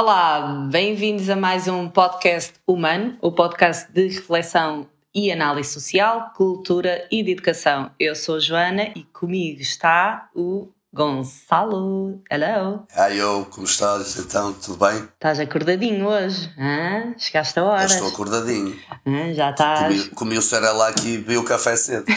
Olá, bem-vindos a mais um podcast humano, o podcast de reflexão e análise social, cultura e de educação. Eu sou a Joana e comigo está o Gonçalo. Hello! Ai, eu, como estás? Então, tudo bem? Estás acordadinho hoje? Hã? Chegaste a hora. Estou acordadinho. Hã? Já estás. Comi, comi o Cerelac e bebi o café cedo.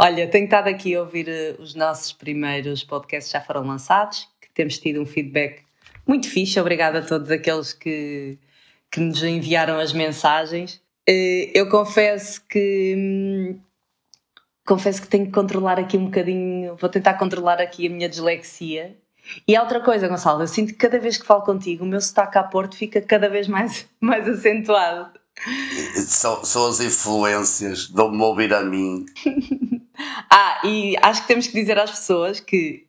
Olha, tenho estado aqui a ouvir eh, os nossos primeiros podcasts já foram lançados, temos tido um feedback muito fixe. Obrigada a todos aqueles que, que nos enviaram as mensagens. Eh, Eu confesso que hum, confesso que tenho que controlar aqui um bocadinho, vou tentar controlar aqui a minha dislexia. E há outra coisa, Gonçalo, eu sinto que cada vez que falo contigo, o meu sotaque a Porto fica cada vez mais, mais acentuado. São, são as influências, dão-me a ouvir a mim. Ah, e acho que temos que dizer às pessoas que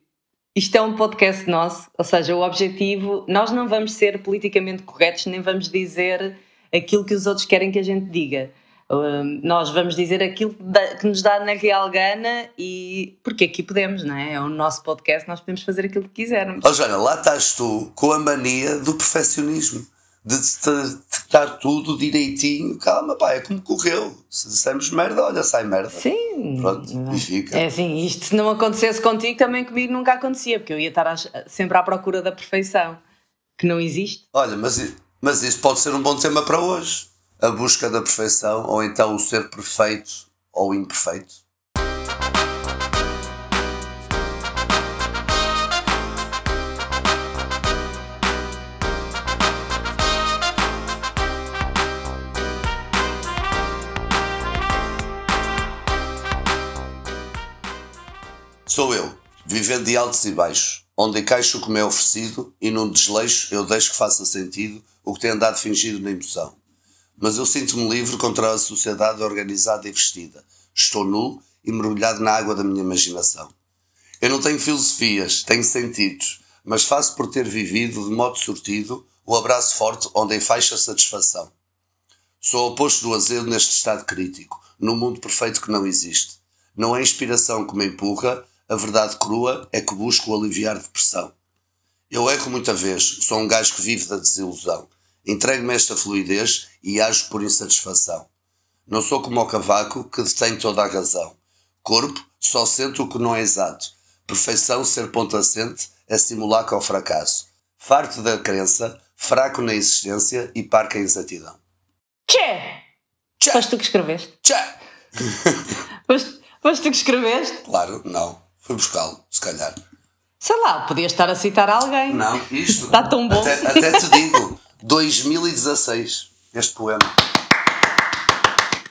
isto é um podcast nosso, ou seja, o objetivo, nós não vamos ser politicamente corretos, nem vamos dizer aquilo que os outros querem que a gente diga. Hum, nós vamos dizer aquilo que nos dá na real gana e porque aqui podemos, não é? É o nosso podcast, nós podemos fazer aquilo que quisermos. Joana, lá estás tu com a mania do perfeccionismo. De estar tudo direitinho. Calma, pá, é como correu. Se dissermos merda, olha, sai merda. Sim. Pronto, e fica. É assim, isto se não acontecesse contigo, também comigo nunca acontecia, porque eu ia estar sempre à procura da perfeição, que não existe. Olha, mas, mas isso pode ser um bom tema para hoje. A busca da perfeição, ou então o ser perfeito ou imperfeito. Sou eu, vivendo de altos e baixos, onde encaixo o que me é oferecido e num desleixo eu deixo que faça sentido o que tem andado fingido na emoção. Mas eu sinto-me livre contra a sociedade organizada e vestida. Estou nu e mergulhado na água da minha imaginação. Eu não tenho filosofias, tenho sentidos, mas faço por ter vivido de modo sortido o abraço forte onde enfaixa satisfação. Sou oposto do azedo neste estado crítico, num mundo perfeito que não existe. Não é inspiração que me empurra, a verdade crua é que busco aliviar depressão. Eu erro muita vez, sou um gajo que vive da desilusão. Entrego-me esta fluidez e ajo por insatisfação. Não sou como o cavaco que detém toda a razão. Corpo, só sente o que não é exato. Perfeição, ser ponto assente, é simulacro ao fracasso. Farto da crença, fraco na existência e parca em exatidão. Tchê! Tchá! Foste tu que escreveste? Tchá! Foste, foste tu que escreveste? Claro, não. Fui buscá-lo, se calhar. Sei lá, podias estar a citar alguém. Não, isto. Está tão bom. Até, até te digo, 2016, este poema.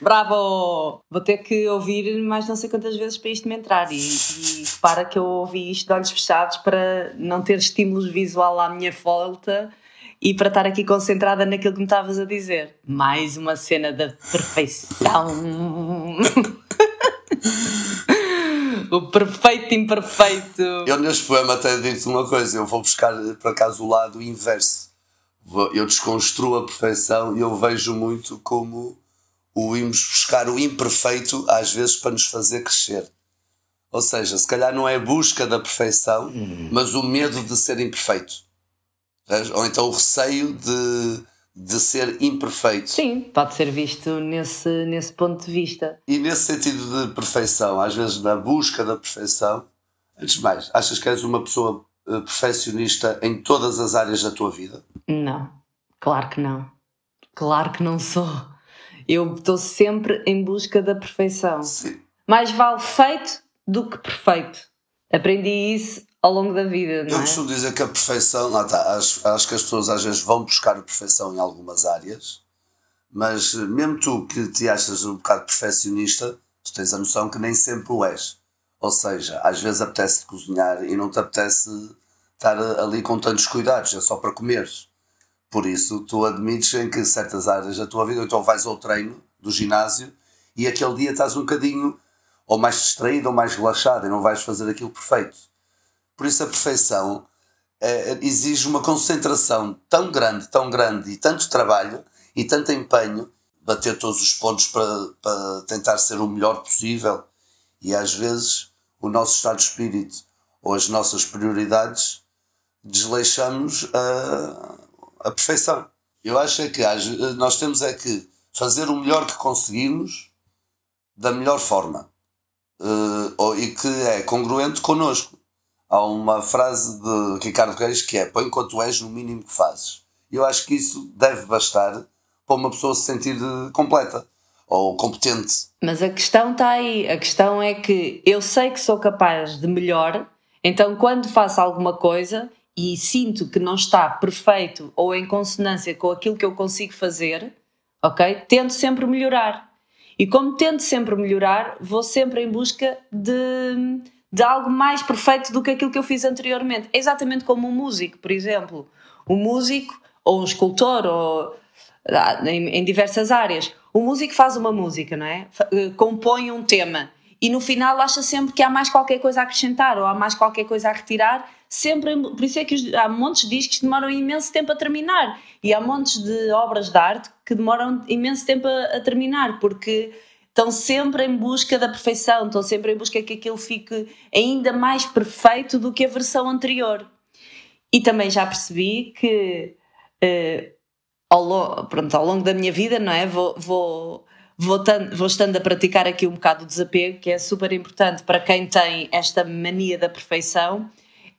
Bravo! Vou ter que ouvir mais não sei quantas vezes para isto me entrar. E, e repara que eu ouvi isto de olhos fechados para não ter estímulos visual à minha volta e para estar aqui concentrada naquilo que me estavas a dizer. Mais uma cena da perfeição. o perfeito imperfeito. Eu neste poema até digo-te uma coisa, eu vou buscar por acaso o lado inverso. Eu desconstruo a perfeição e eu vejo muito como o irmos buscar o imperfeito às vezes para nos fazer crescer. Ou seja, se calhar não é a busca da perfeição, mas o medo de ser imperfeito. Ou então o receio de, de ser imperfeito. Sim, pode ser visto nesse, nesse ponto de vista. E nesse sentido de perfeição, às vezes na busca da perfeição, antes de mais, achas que és uma pessoa eh, perfeccionista em todas as áreas da tua vida? Não, claro que não. Claro que não sou. Eu estou sempre em busca da perfeição. Sim. Mais vale feito do que perfeito. Aprendi isso ao longo da vida, Eu não é? costumo dizer que a perfeição, lá está, acho, acho que as pessoas às vezes vão buscar a perfeição em algumas áreas, mas eh, mesmo tu que te achas um bocado perfeccionista, tu tens a noção que nem sempre o és. Ou seja, às vezes apetece cozinhar e não te apetece estar ali com tantos cuidados, é só para comeres. Por isso, tu admites em que certas áreas da tua vida, ou então vais ao treino do ginásio e aquele dia estás um bocadinho ou mais distraído ou mais relaxado e não vais fazer aquilo perfeito. Por isso, a perfeição eh, exige uma concentração tão grande, tão grande e tanto trabalho e tanto empenho, bater todos os pontos para, para tentar ser o melhor possível. E às vezes o nosso estado de espírito ou as nossas prioridades desleixamos a, a perfeição. Eu acho é que nós temos é que fazer o melhor que conseguimos da melhor forma uh, e que é congruente connosco. Há uma frase de Ricardo Reis que é: põe quanto és no mínimo que fazes. Eu acho que isso deve bastar para uma pessoa se sentir completa ou competente. Mas a questão está aí. A questão é que eu sei que sou capaz de melhor, então quando faço alguma coisa e sinto que não está perfeito ou em consonância com aquilo que eu consigo fazer, ok? Tento sempre melhorar. E como tento sempre melhorar, vou sempre em busca de, de algo mais perfeito do que aquilo que eu fiz anteriormente. É exatamente como um músico, por exemplo. Um músico ou um escultor ou ah, em, em diversas áreas. O músico faz uma música, não é? Eh, compõe um tema e no final acha sempre que há mais qualquer coisa a acrescentar ou há mais qualquer coisa a retirar sempre, por isso é que há montes de discos que demoram imenso tempo a terminar e há montes de obras de arte que demoram imenso tempo a, a terminar, porque estão sempre em busca da perfeição, estão sempre em busca que aquilo fique ainda mais perfeito do que a versão anterior. E também já percebi que uh, ao, longo, pronto, ao longo da minha vida, não é? Vou, vou, vou, vou estando a praticar aqui um bocado o desapego, que é super importante para quem tem esta mania da perfeição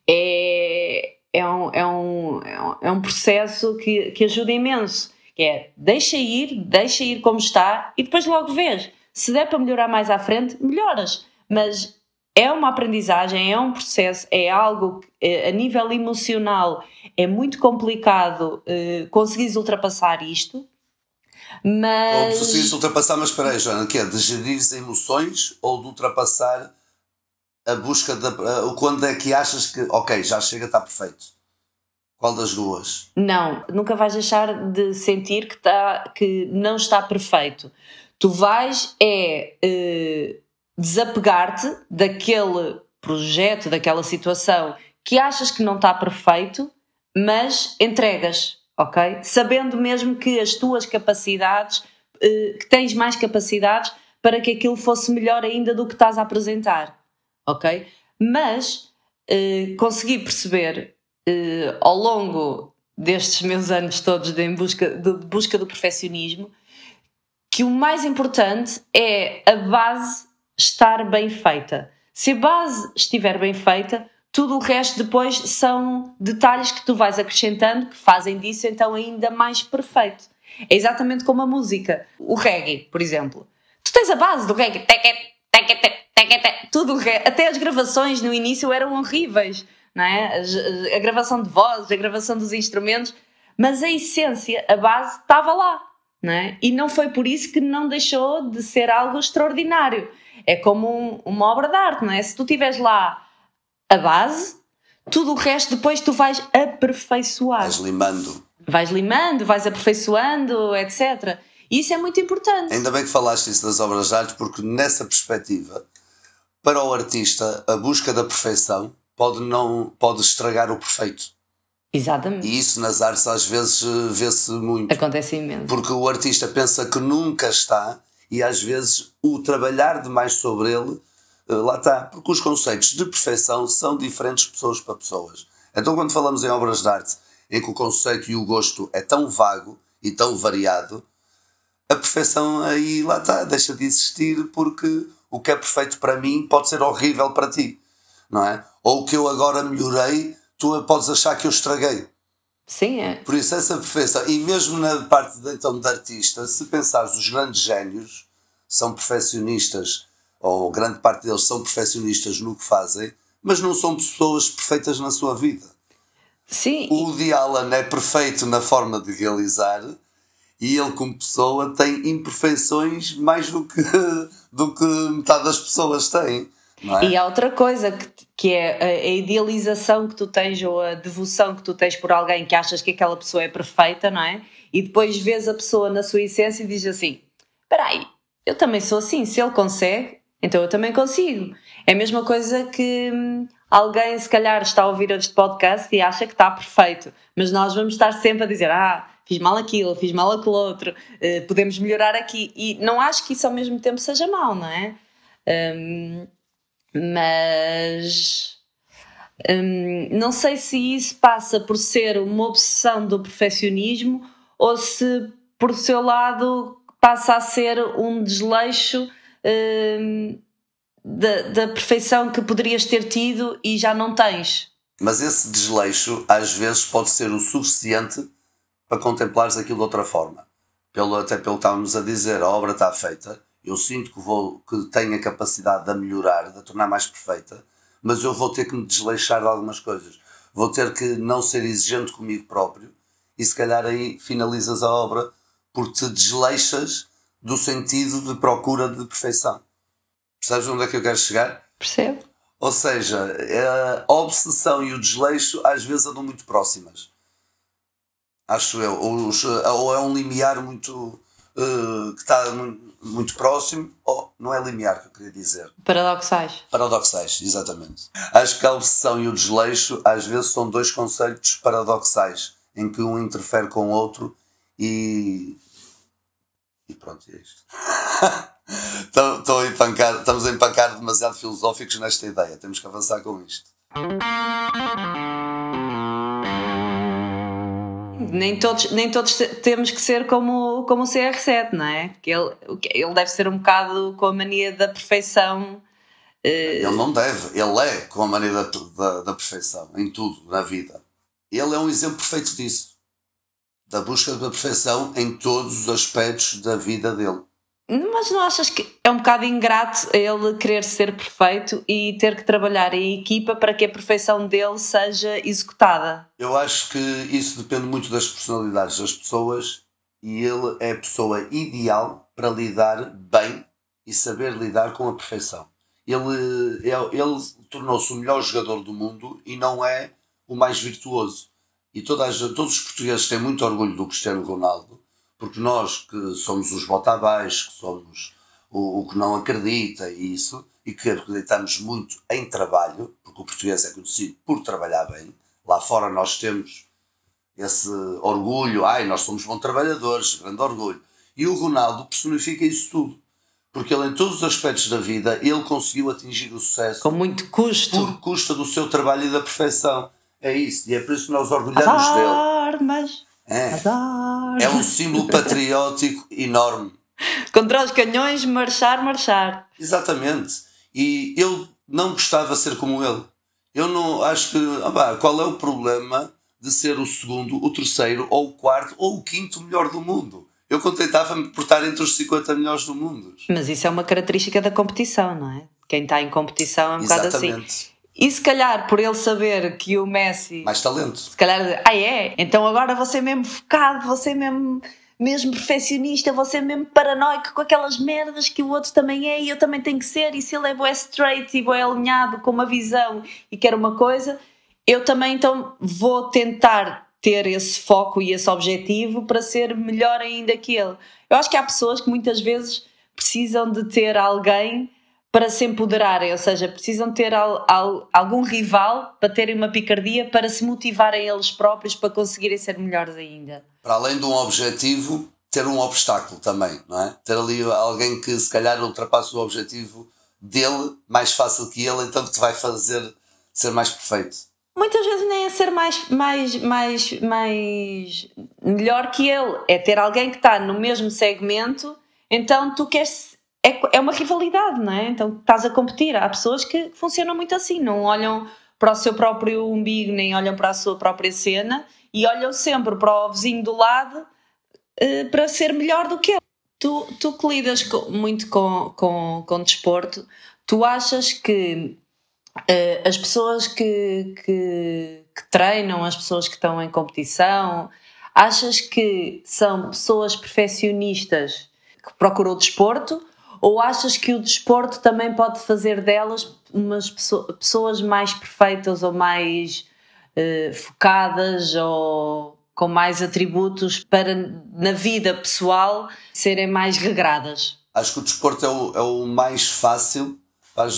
é, é, um, é, um, é um processo que, que ajuda imenso. Que é deixa ir, deixa ir como está e depois logo vês. Se der para melhorar mais à frente, melhoras. Mas é uma aprendizagem, é um processo, é algo que eh, a nível emocional é muito complicado uh, conseguires ultrapassar isto. Mas. Ou conseguires ultrapassar, mas espera aí, Joana, que é de gerir emoções ou de ultrapassar a busca da. Uh, quando é que achas que, ok, já chega, está perfeito? Qual das duas? Não, nunca vais deixar de sentir que, tá, que não está perfeito. Tu vais é uh, desapegar-te daquele projeto, daquela situação que achas que não está perfeito, mas entregas, ok? Sabendo mesmo que as tuas capacidades, uh, que tens mais capacidades para que aquilo fosse melhor ainda do que estás a apresentar ok? Mas uh, consegui perceber ao longo destes meus anos todos de, busca, de busca do perfeccionismo que o mais importante é a base estar bem feita. Se a base estiver bem feita, tudo o resto depois são detalhes que tu vais acrescentando que fazem disso então ainda mais perfeito. É exatamente como a música. O reggae, por exemplo. Tu tens a base do reggae tudo, até as gravações no início eram horríveis, não é? A gravação de vozes, a gravação dos instrumentos, mas a essência, a base estava lá, não é? E não foi por isso que não deixou de ser algo extraordinário. É como um, uma obra de arte, não é? Se tu tiveres lá a base, tudo o resto depois tu vais aperfeiçoar. Vais limando. Vais limando, vais aperfeiçoando, etc. E isso é muito importante. Ainda bem que falaste isso das obras de arte, porque nessa perspectiva, para o artista, a busca da perfeição pode, não, pode estragar o perfeito. Exatamente. E isso nas artes às vezes vê-se muito. Acontece imenso. Porque o artista pensa que nunca está e às vezes o trabalhar demais sobre ele, eh, lá está. Porque os conceitos de perfeição são diferentes pessoas para pessoas. Então, quando falamos em obras de arte em que o conceito e o gosto é tão vago e tão variado, a perfeição aí lá está, deixa de existir porque o que é perfeito para mim pode ser horrível para ti, não é? Ou o que eu agora melhorei, tu podes achar que eu estraguei. Sim, é. Por isso, essa perfeição, e mesmo na parte de, então, de artista, se pensares, os grandes génios são perfeccionistas, ou grande parte deles são perfeccionistas no que fazem, mas não são pessoas perfeitas na sua vida. Sim. O Woody Allen é perfeito na forma de realizar, e ele como pessoa tem imperfeições mais do que, do que metade das pessoas têm. É? E há outra coisa que, que é a, idealização que tu tens ou a devoção que tu tens por alguém que achas que aquela pessoa é perfeita, não é? E depois vês a pessoa na sua essência e dizes assim: espera aí, eu também sou assim, se ele consegue, então eu também consigo. É a mesma coisa que hum, alguém se calhar está a ouvir este podcast e acha que está perfeito, mas nós vamos estar sempre a dizer: ah, fiz mal aquilo, fiz mal aquele outro, uh, podemos melhorar aqui. E não acho que isso ao mesmo tempo seja mal, não é? Um, mas Hum, não sei se isso passa por ser uma obsessão do perfeccionismo ou se, por seu lado, passa a ser um desleixo hum, da, da perfeição que poderias ter tido e já não tens. Mas esse desleixo, às vezes, pode ser o suficiente para contemplares aquilo de outra forma. Pelo, até pelo que estávamos a dizer, a obra está feita, eu sinto que, vou, que tenho a capacidade de a melhorar, de a tornar mais perfeita, mas eu vou ter que me desleixar de algumas coisas. Vou ter que não ser exigente comigo próprio e se calhar aí finalizas a obra porque te desleixas do sentido de procura de perfeição. Percebes onde é que eu quero chegar? Percebo. Ou seja, a obsessão e o desleixo às vezes andam muito próximas. Acho eu. Ou, é um limiar muito. Uh, que está muito próximo, ou não é limiar que eu queria dizer. Paradoxais. Paradoxais, exatamente. Acho que a obsessão e o desleixo às vezes são dois conceitos paradoxais, em que um interfere com o outro e. E pronto, é isto. Estou a empancar, estamos a empancar demasiado filosóficos nesta ideia. Temos que avançar com isto. Nem todos, nem todos temos que ser como, como o CR7, não é? Ele, ele deve ser um bocado com a mania da perfeição. Eh, ele não deve, ele é com a mania da, da, da perfeição, em tudo, na vida. Ele é um exemplo perfeito disso. Da busca da perfeição em todos os aspectos da vida dele. Mas não achas que é um bocado ingrato ele querer ser perfeito e ter que trabalhar em equipa para que a perfeição dele seja executada? Eu acho que isso depende muito das personalidades das pessoas e ele é a pessoa ideal para lidar bem e saber lidar com a perfeição. Ele, ele, ele tornou-se o melhor jogador do mundo e não é o mais virtuoso. E todas, todos os portugueses têm muito orgulho do Cristiano Ronaldo porque nós que somos os botabais, que somos o, o, que não acredita e isso, e que acreditamos muito em trabalho, porque o português é conhecido por trabalhar bem, lá fora nós temos esse orgulho, ai, nós somos bons trabalhadores, grande orgulho. E o Ronaldo personifica isso tudo. Porque ele, em todos os aspectos da vida, ele conseguiu atingir o sucesso. Com muito custo. Por custa do seu trabalho e da perfeição. É isso. E é por isso que nós orgulhamos As dele. armas. É. É um símbolo patriótico enorme. Contra os canhões, marchar, marchar. Exatamente. E eu não gostava de ser como ele. Eu não acho que. Ah, qual é o problema de ser o segundo, o terceiro, ou o quarto, ou o quinto melhor do mundo? Eu contentava-me por estar entre os 50 melhores do mundo. Mas isso é uma característica da competição, não é? Quem está em competição é um Exatamente. bocado assim. E se calhar por ele saber que o Messi. Mais talento. Se calhar, ah é? Então agora você mesmo focado, você mesmo, mesmo perfeccionista, você mesmo paranoico com aquelas merdas que o outro também é e eu também tenho que ser. E se ele é boé straight e boé alinhado com uma visão e quer uma coisa, eu também então vou tentar ter esse foco e esse objetivo para ser melhor ainda que ele. Eu acho que há pessoas que muitas vezes precisam de ter alguém para se empoderarem, ou seja, precisam ter al, al, algum rival para terem uma picardia para se motivarem eles próprios para conseguirem ser melhores ainda. Para além de um objetivo, ter um obstáculo também, não é? Ter ali alguém que se calhar ultrapasse o objetivo dele mais fácil que ele, então que te vai fazer ser mais perfeito. Muitas vezes nem é ser mais, mais, mais, mais melhor que ele, é ter alguém que está no mesmo segmento, então tu queres é, é uma rivalidade, não é? Então estás a competir. Há pessoas que funcionam muito assim, não olham para o seu próprio umbigo, nem olham para a sua própria cena e olham sempre para o vizinho do lado uh, para ser melhor do que ele. Tu, tu que lidas com, muito com, com, com desporto, tu achas que uh, as pessoas que, que, que treinam, as pessoas que estão em competição, achas que são pessoas perfeccionistas que procuram o desporto ou achas que o desporto também pode fazer delas umas pessoas mais perfeitas ou mais uh, focadas ou com mais atributos para na vida pessoal serem mais regradas? Acho que o desporto é o, é o mais fácil para,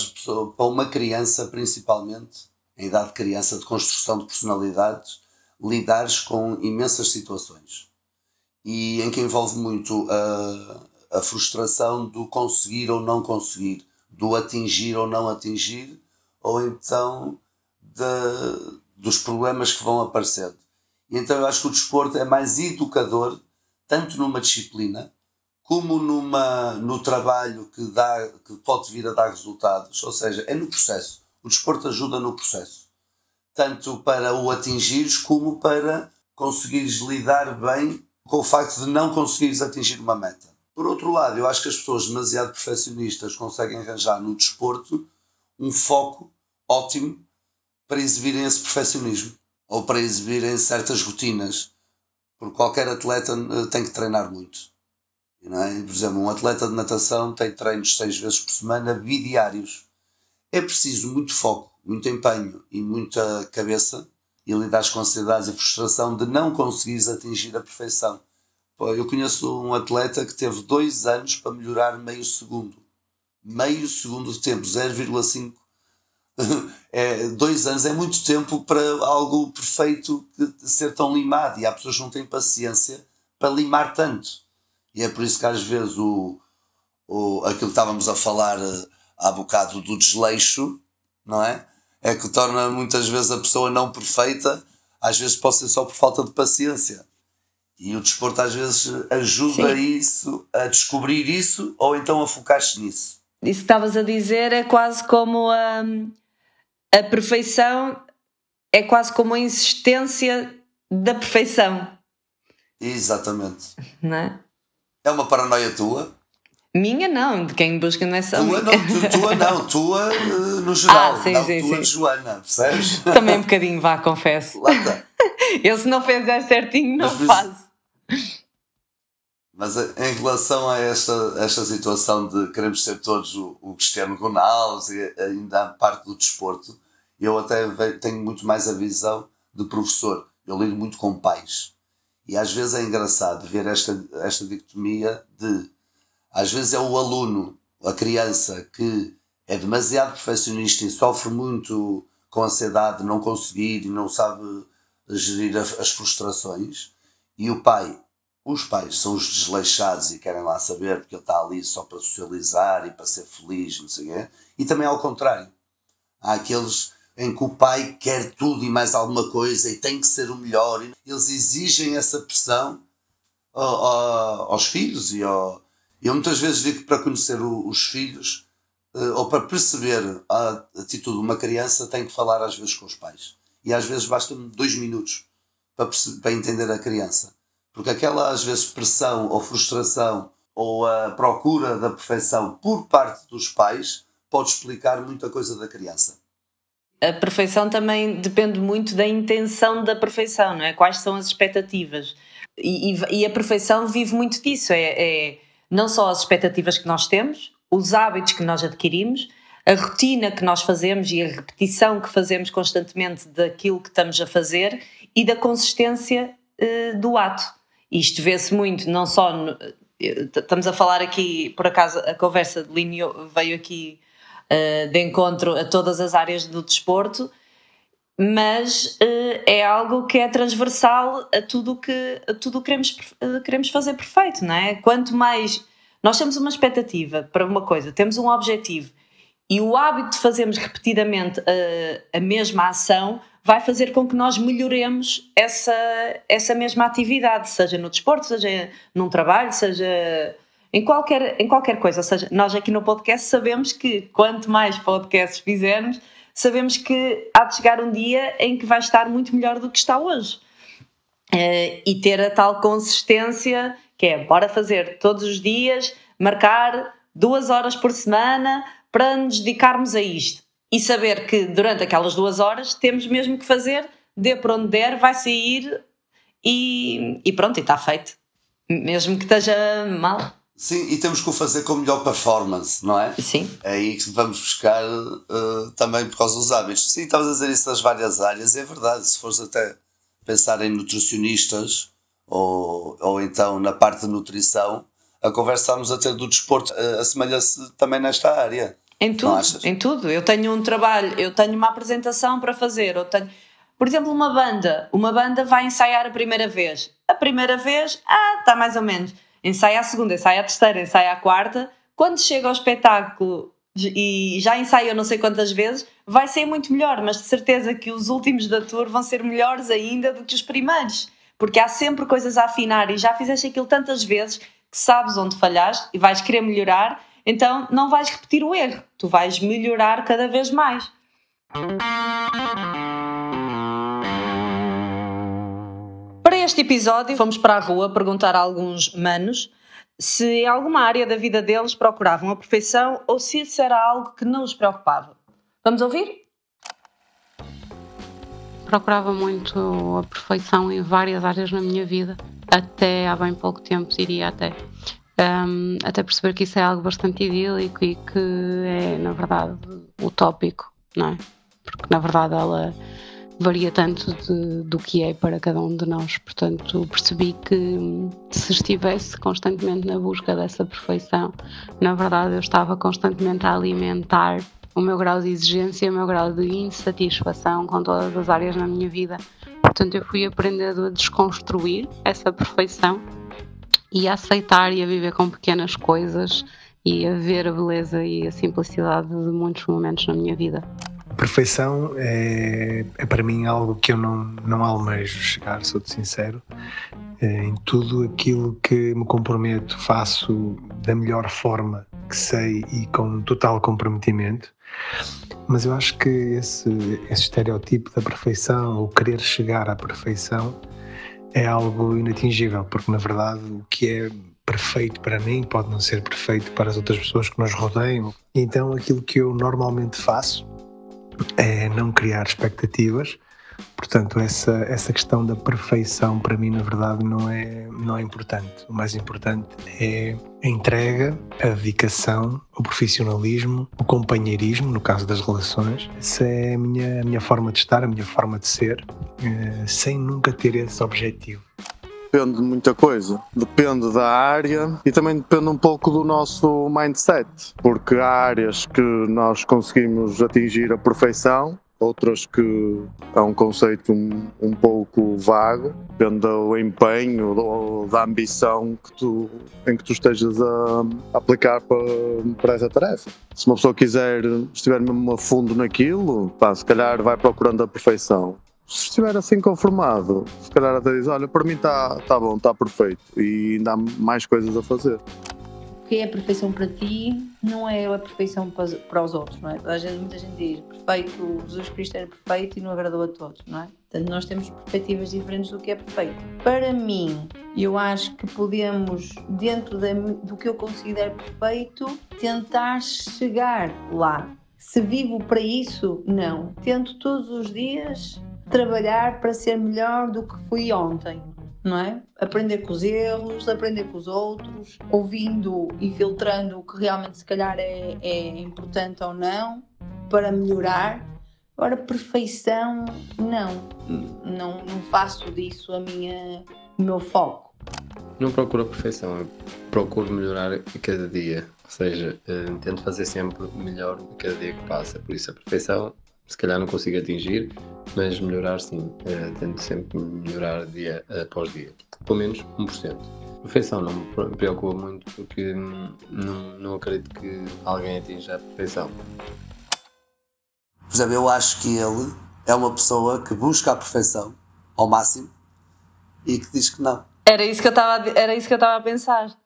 para uma criança, principalmente, em idade de criança, de construção de personalidades, lidares com imensas situações e em que envolve muito a, a frustração do conseguir ou não conseguir, do atingir ou não atingir, ou então de, dos problemas que vão aparecendo. E então eu acho que o desporto é mais educador, tanto numa disciplina, como numa, no trabalho que, dá, que pode vir a dar resultados. Ou seja, é no processo. O desporto ajuda no processo. Tanto para o atingires, como para conseguires lidar bem com o facto de não conseguires atingir uma meta. Por outro lado, eu acho que as pessoas demasiado perfeccionistas conseguem arranjar no desporto um foco ótimo para exibirem esse perfeccionismo ou para exibirem certas rotinas. Porque qualquer atleta eh, tem que treinar muito. É? Por exemplo, um atleta de natação tem treinos seis vezes por semana, bidiários. É preciso muito foco, muito empenho e muita cabeça e lidar com ansiedades e frustração de não conseguires atingir a perfeição. Eu conheço um atleta que teve dois anos para melhorar meio segundo. Meio segundo de tempo, 0,5. É, dois anos é muito tempo para algo perfeito ser tão limado e há pessoas que não têm paciência para limar tanto. E é por isso que às vezes o, o, aquilo que estávamos a falar eh, há bocado do desleixo, não é? É que torna muitas vezes a pessoa não perfeita, às vezes pode ser só por falta de paciência. E o desporto às vezes ajuda Sim. isso, a descobrir isso ou então a focar-se nisso. Isso que estavas a dizer é quase como a, a perfeição, é quase como a insistência da perfeição. Exatamente. Não é? É uma paranoia tua? Minha não, de quem busca não é só tua, não, tua não, tua uh, no geral, ah, sim, não sim, tua sim. Joana, percebes? Também um bocadinho, vá, confesso. Lá está. Eu se não fizer certinho não Mas, faço. Mas eh, em relação a esta, esta situação de queremos ser todos o, o Cristiano Ronaldo e ainda a parte do desporto, eu até tenho muito mais a visão de professor. Eu lido muito com pais. E às vezes é engraçado ver esta, esta dicotomia de às vezes é o aluno, a criança, que é demasiado perfeccionista e sofre muito com ansiedade, não conseguir e não sabe gerir as frustrações, e o pai, os pais são os desleixados e querem lá saber porque ele está ali só para socializar e para ser feliz, não sei o quê. E também ao contrário. Há aqueles em que o pai quer tudo e mais alguma coisa e tem que ser o melhor. Eles exigem essa pressão aos filhos e ao... eu muitas vezes digo que para conhecer os filhos eh, ou para perceber a atitude de uma criança tem que falar às vezes com os pais. E às vezes basta-me dois minutos para, para entender a criança. Porque aquela às vezes pressão ou frustração ou a procura da perfeição por parte dos pais pode explicar muita coisa da criança a perfeição também depende muito da intenção da perfeição, não é? Quais são as expectativas? E, e, e a perfeição vive muito disso, é, é, não só as expectativas que nós temos, os hábitos que nós adquirimos, a rotina que nós fazemos e a repetição que fazemos constantemente daquilo que estamos a fazer e da consistência uh, do ato. Isto vê-se muito, não só. No, eh, estamos a falar aqui, por acaso, a conversa de Linho veio aqui uh, de encontro a todas as áreas do desporto, mas uh, é algo que é transversal a tudo que, a tudo que queremos, queremos fazer perfeito, não é? Quanto mais nós temos uma expectativa para uma coisa, temos um objetivo e o hábito de fazermos repetidamente a mesma ação vai fazer com que nós melhoremos essa, essa mesma atividade, seja no desporto, seja num trabalho, seja em qualquer, em qualquer coisa. Ou seja, nós aqui no podcast sabemos que quanto mais podcasts fizermos, sabemos que há de chegar um dia em que vai estar muito melhor do que está hoje. Uh, e ter a tal consistência que é bora fazer todos os dias, marcar duas horas por semana para nos dedicarmos a isto e saber que durante aquelas duas horas temos mesmo que fazer, dê para onde der, vai sair e, e pronto, e está feito. Mesmo que esteja mal. Sim, e temos que o fazer com melhor performance, não é? Sim. É aí que vamos buscar uh, também por causa dos hábitos. Sim, estavas a dizer isso das várias áreas, é verdade. Se fores até pensar em nutricionistas ou, ou então na parte de nutrição, a conversa estamos a ter do desporto uh, assemelha-se também nesta área. Em tudo, em tudo. Eu tenho um trabalho, eu tenho uma apresentação para fazer, eu tenho. Por exemplo, uma banda. Uma banda vai ensaiar a primeira vez. A primeira vez, ah, está mais ou menos ensaia a segunda, ensaia a terceira, ensaia a quarta. Quando chega ao espetáculo e já ensaiou não sei quantas vezes, vai ser muito melhor, mas de certeza que os últimos da tour vão ser melhores ainda do que os primeiros, porque há sempre coisas a afinar e já fizeste aquilo tantas vezes que sabes onde falhaste e vais querer melhorar, então não vais repetir o erro, tu vais melhorar cada vez mais. Para este episódio, fomos para a rua perguntar a alguns manos se em alguma área da vida deles procuravam a perfeição ou se isso era algo que não os preocupava. Vamos ouvir? Procurava muito a perfeição em várias áreas na minha vida, até há bem pouco tempo, diria até. Um, até perceber que isso é algo bastante idílico e que é, na verdade, utópico, não é? Porque, na verdade, ela varia tanto de, do que é para cada um de nós. Portanto, percebi que se estivesse constantemente na busca dessa perfeição, na verdade eu estava constantemente a alimentar o meu grau de exigência, o meu grau de insatisfação com todas as áreas na minha vida. Portanto, eu fui aprendendo a desconstruir essa perfeição e a aceitar e a viver com pequenas coisas e a ver a beleza e a simplicidade de muitos momentos na minha vida. Perfeição é, é, para mim algo que eu não, não almejo chegar, sou-te sincero. É, em tudo aquilo que me comprometo, faço da melhor forma que sei e com total comprometimento. Mas eu acho que esse, esse estereotipo da perfeição, ou querer chegar à perfeição, é algo inatingível, porque na verdade o que é perfeito para mim pode não ser perfeito para as outras pessoas que nos rodeiam. Então aquilo que eu normalmente faço é não criar expectativas. Portanto, essa, essa questão da perfeição para mim, na verdade, não é, não é importante. O mais importante é a entrega, a dedicação, o profissionalismo, o companheirismo, no caso das relações. Essa é a minha, a minha forma de estar, a minha forma de ser, eh, sem nunca ter esse objetivo depende de muita coisa. Depende da área e também depende um pouco do nosso mindset, porque há áreas que nós conseguimos atingir a perfeição, outras que é um conceito um, um pouco vago, depende do empenho ou da ambição que tu, em que tu estejas a, aplicar para, para essa tarefa. Se uma pessoa quiser, estiver mesmo a fundo naquilo, pá, se calhar vai procurando a perfeição se estiver assim conformado, se calhar até diz, olha, para mim está tá bom, está perfeito e ainda há mais coisas a fazer. Que é a perfeição para ti não é a perfeição para os outros, não é? A gente, muita gente diz, perfeito, Jesus Cristo era perfeito e não agradou a todos, não é? Portanto, nós temos perspectivas diferentes do que é perfeito. Para mim, eu acho que podemos, dentro do que eu considero perfeito, tentar chegar lá. Se vivo para isso, não. Tento todos os dias trabalhar para ser melhor do que fui ontem, não é? Aprender com os erros, aprender com os outros, ouvindo e filtrando o que realmente se calhar é, é importante ou não para melhorar. Agora, perfeição, não. não. Não faço disso a minha, o meu foco. Não procuro a perfeição, eu procuro melhorar a cada dia. Ou seja, eh, tento fazer sempre melhor a cada dia que passa. Por isso, a perfeição se calhar não consigo atingir, mas melhorar sim. Uh, tento sempre melhorar dia após dia. Pelo menos 1%. Perfeição não me preocupa muito porque não, não acredito que alguém atinja a perfeição. Por exemplo, eu acho que ele é uma pessoa que busca a perfeição ao máximo e que diz que não. Era isso que eu estava era isso que eu estava a pensar.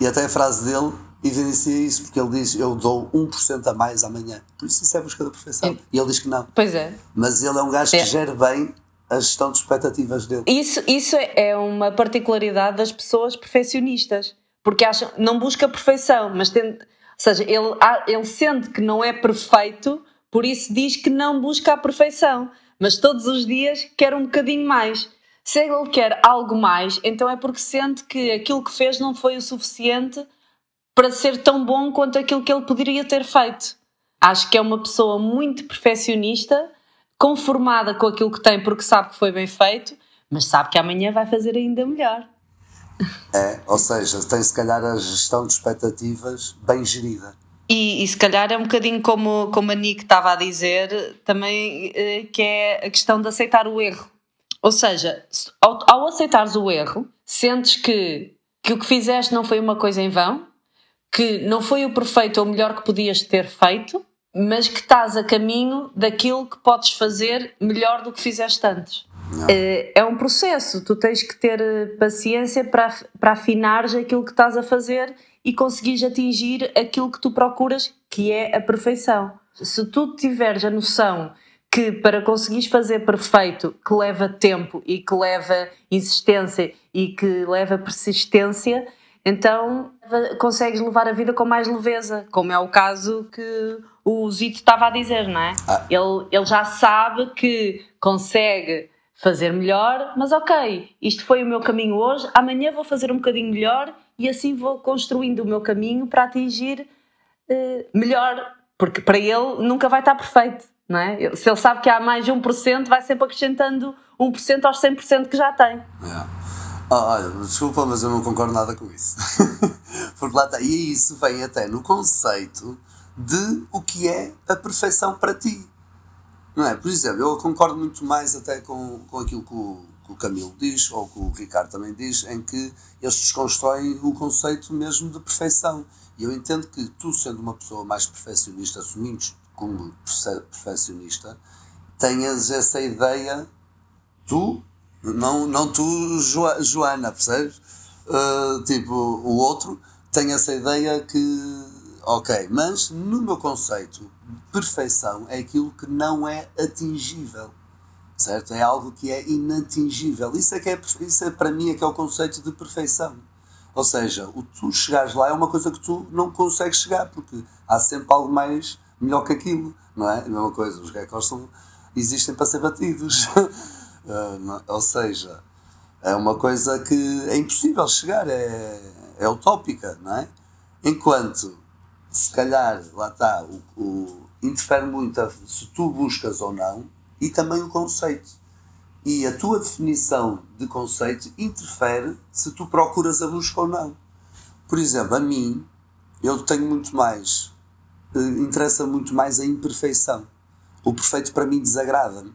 E até a frase dele evidencia isso, porque ele diz eu dou 1% a mais amanhã. Por isso isso é busca da perfeição. E ele diz que não. Pois é. Mas ele é um gajo é. que gera bem a gestão de expectativas dele. Isso, isso é uma particularidade das pessoas perfeccionistas, porque acham, não busca perfeição, mas tem, ou seja, ele, ele sente que não é perfeito, por isso diz que não busca a perfeição, mas todos os dias quer um bocadinho mais. Se ele quer algo mais, então é porque sente que aquilo que fez não foi o suficiente para ser tão bom quanto aquilo que ele poderia ter feito. Acho que é uma pessoa muito perfeccionista, conformada com aquilo que tem porque sabe que foi bem feito, mas sabe que amanhã vai fazer ainda melhor. É, ou seja, tem se calhar a gestão de expectativas bem gerida. E, e, se calhar é um bocadinho como, como a Nick estava a dizer, também eh, que é a questão de aceitar o erro. Ou seja, ao, ao aceitares o erro, sentes que, que o que fizeste não foi uma coisa em vão, que não foi o perfeito ou o melhor que podias ter feito, mas que estás a caminho daquilo que podes fazer melhor do que fizeste antes. É, é um processo, tu tens que ter eh, paciência para, para afinares aquilo que estás a fazer e conseguires atingir aquilo que tu procuras, que é a perfeição. Se tu tiveres a noção que para conseguires fazer perfeito, que leva tempo e que leva insistência e que leva persistência, então consegues levar a vida com mais leveza, como é o caso que o Zito estava a dizer, não é? Ah. Ele, ele já sabe que consegue fazer melhor, mas ok, isto foi o meu caminho hoje, amanhã vou fazer um bocadinho melhor e assim vou construindo o meu caminho para atingir uh, melhor, porque para ele nunca vai estar perfeito, não é? Se ele sabe que há mais de 1%, vai sempre acrescentando 1% aos 100% que já tem. Yeah. Oh, olha, desculpa, mas eu não concordo nada com isso. porque lá está, e isso vem até no conceito de o que é a perfeição para ti. Não é? Por exemplo, eu concordo muito mais até com, com aquilo que o, que o Camilo diz, ou que o Ricardo também diz, em que eles desconstroem o conceito mesmo de perfeição. E eu entendo que tu, sendo uma pessoa mais perfeccionista, assumindo como perfeccionista, tenhas essa ideia, tu, não, não tu, Joana, percebes? Uh, tipo, o outro tem essa ideia que Ok, mas no meu conceito, perfeição é aquilo que não é atingível, certo? É algo que é inatingível. Isso é que é, isso é para mim é que é o conceito de perfeição. Ou seja, o tu chegares lá é uma coisa que tu não consegues chegar, porque há sempre algo mais melhor que aquilo, não é? A mesma coisa, os recordes existem para ser batidos. uh, ou seja, é uma coisa que é impossível chegar, é, é utópica, não é? Enquanto se calhar, lá está, o, o, interfere muito a, se tu buscas ou não e também o conceito. E a tua definição de conceito interfere se tu procuras a busca ou não. Por exemplo, a mim, eu tenho muito mais, eh, interessa muito mais a imperfeição. O perfeito para mim desagrada-me.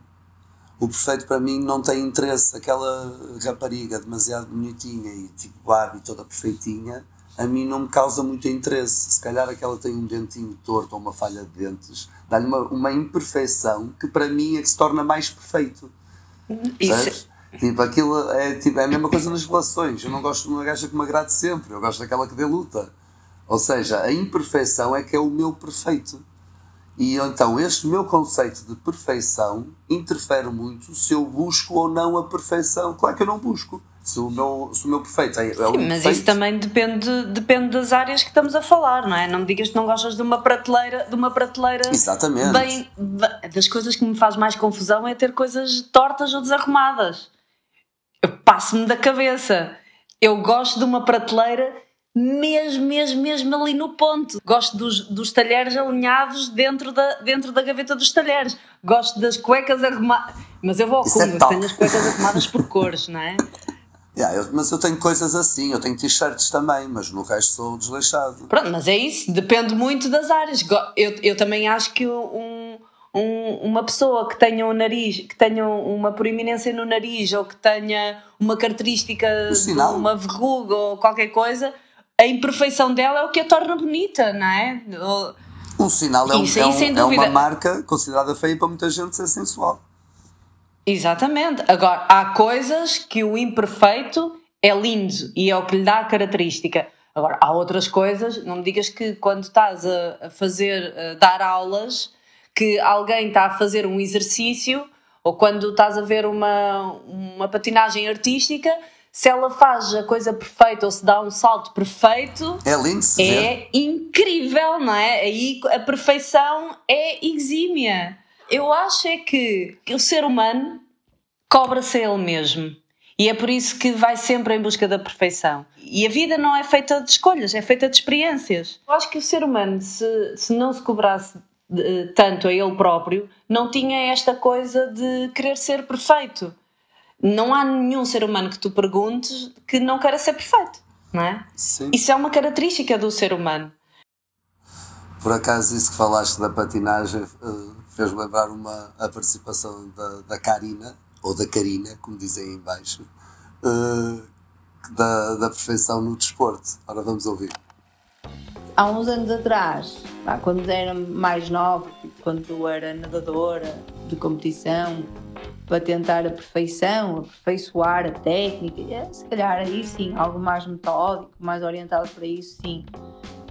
O perfeito para mim não tem interesse. Aquela rapariga demasiado bonitinha e tipo Barbie toda perfeitinha, a mim não me causa muito interesse. Se calhar aquela tem um dentinho torto ou uma falha de dentes, dá-lhe uma, uma imperfeição que para mim é que se torna mais perfeito. Isso. Tipo, aquilo é, tipo, é a mesma coisa nas relações. Eu não gosto de uma gaja que me agrade sempre, eu gosto daquela que dê luta. Ou seja, a imperfeição é que é o meu perfeito. E então este meu conceito de perfeição interfere muito se eu busco ou não a perfeição. Claro que eu não busco. Se o meu, se o meu perfeito é, é mas perfeito. isso também depende, depende das áreas que estamos a falar, não é? Não me digas que não gostas de uma prateleira, de uma prateleira Exatamente. bem. Das coisas que me faz mais confusão é ter coisas tortas ou desarrumadas. Eu passo-me da cabeça. Eu gosto de uma prateleira mesmo, mesmo, mesmo ali no ponto. Gosto dos, dos talheres alinhados dentro da, dentro da gaveta dos talheres. Gosto das cuecas arrumadas. Mas eu vou ao cume, é tenho as cuecas arrumadas por cores, não é? Yeah, eu, mas eu tenho coisas assim, eu tenho t-shirts também, mas no resto sou desleixado. Pronto, mas é isso, depende muito das áreas. Eu, eu também acho que um, um, uma pessoa que tenha um nariz, que tenha uma proeminência no nariz ou que tenha uma característica de uma verruga ou qualquer coisa, a imperfeição dela é o que a torna bonita, não é? Um sinal é, um, é, um, é uma marca considerada feia para muita gente ser sensual. Exatamente. Agora, há coisas que o imperfeito é lindo e é o que lhe dá a característica. Agora, há outras coisas, não me digas que quando estás a, fazer, a dar aulas, que alguém está a fazer um exercício, ou quando estás a ver uma, uma patinagem artística, se ela faz a coisa perfeita ou se dá um salto perfeito, é lindo se É ver. incrível, não é? Aí a perfeição é exímia eu acho é que, o ser humano cobra-se a ele mesmo. E é por isso que vai sempre em busca da perfeição. E a vida não é feita de escolhas, é feita de experiências. Eu acho que o ser humano, se, se não se cobrasse de, tanto a ele próprio, não tinha esta coisa de querer ser perfeito. Não há nenhum ser humano que tu perguntes que não queira ser perfeito, não é? Sim. Isso é uma característica do ser humano. Por acaso, isso que falaste da patinagem uh, fez-me lembrar uma, a participação da, da Karina, ou da Karina, como dizem aí embaixo, uh, da, da perfeição no desporto. Ora, vamos ouvir. Há uns anos atrás, quando era mais nova, quando era nadadora de competição, para tentar a perfeição, aperfeiçoar a técnica, é, se calhar aí sim, algo mais metódico, mais orientado para isso, sim.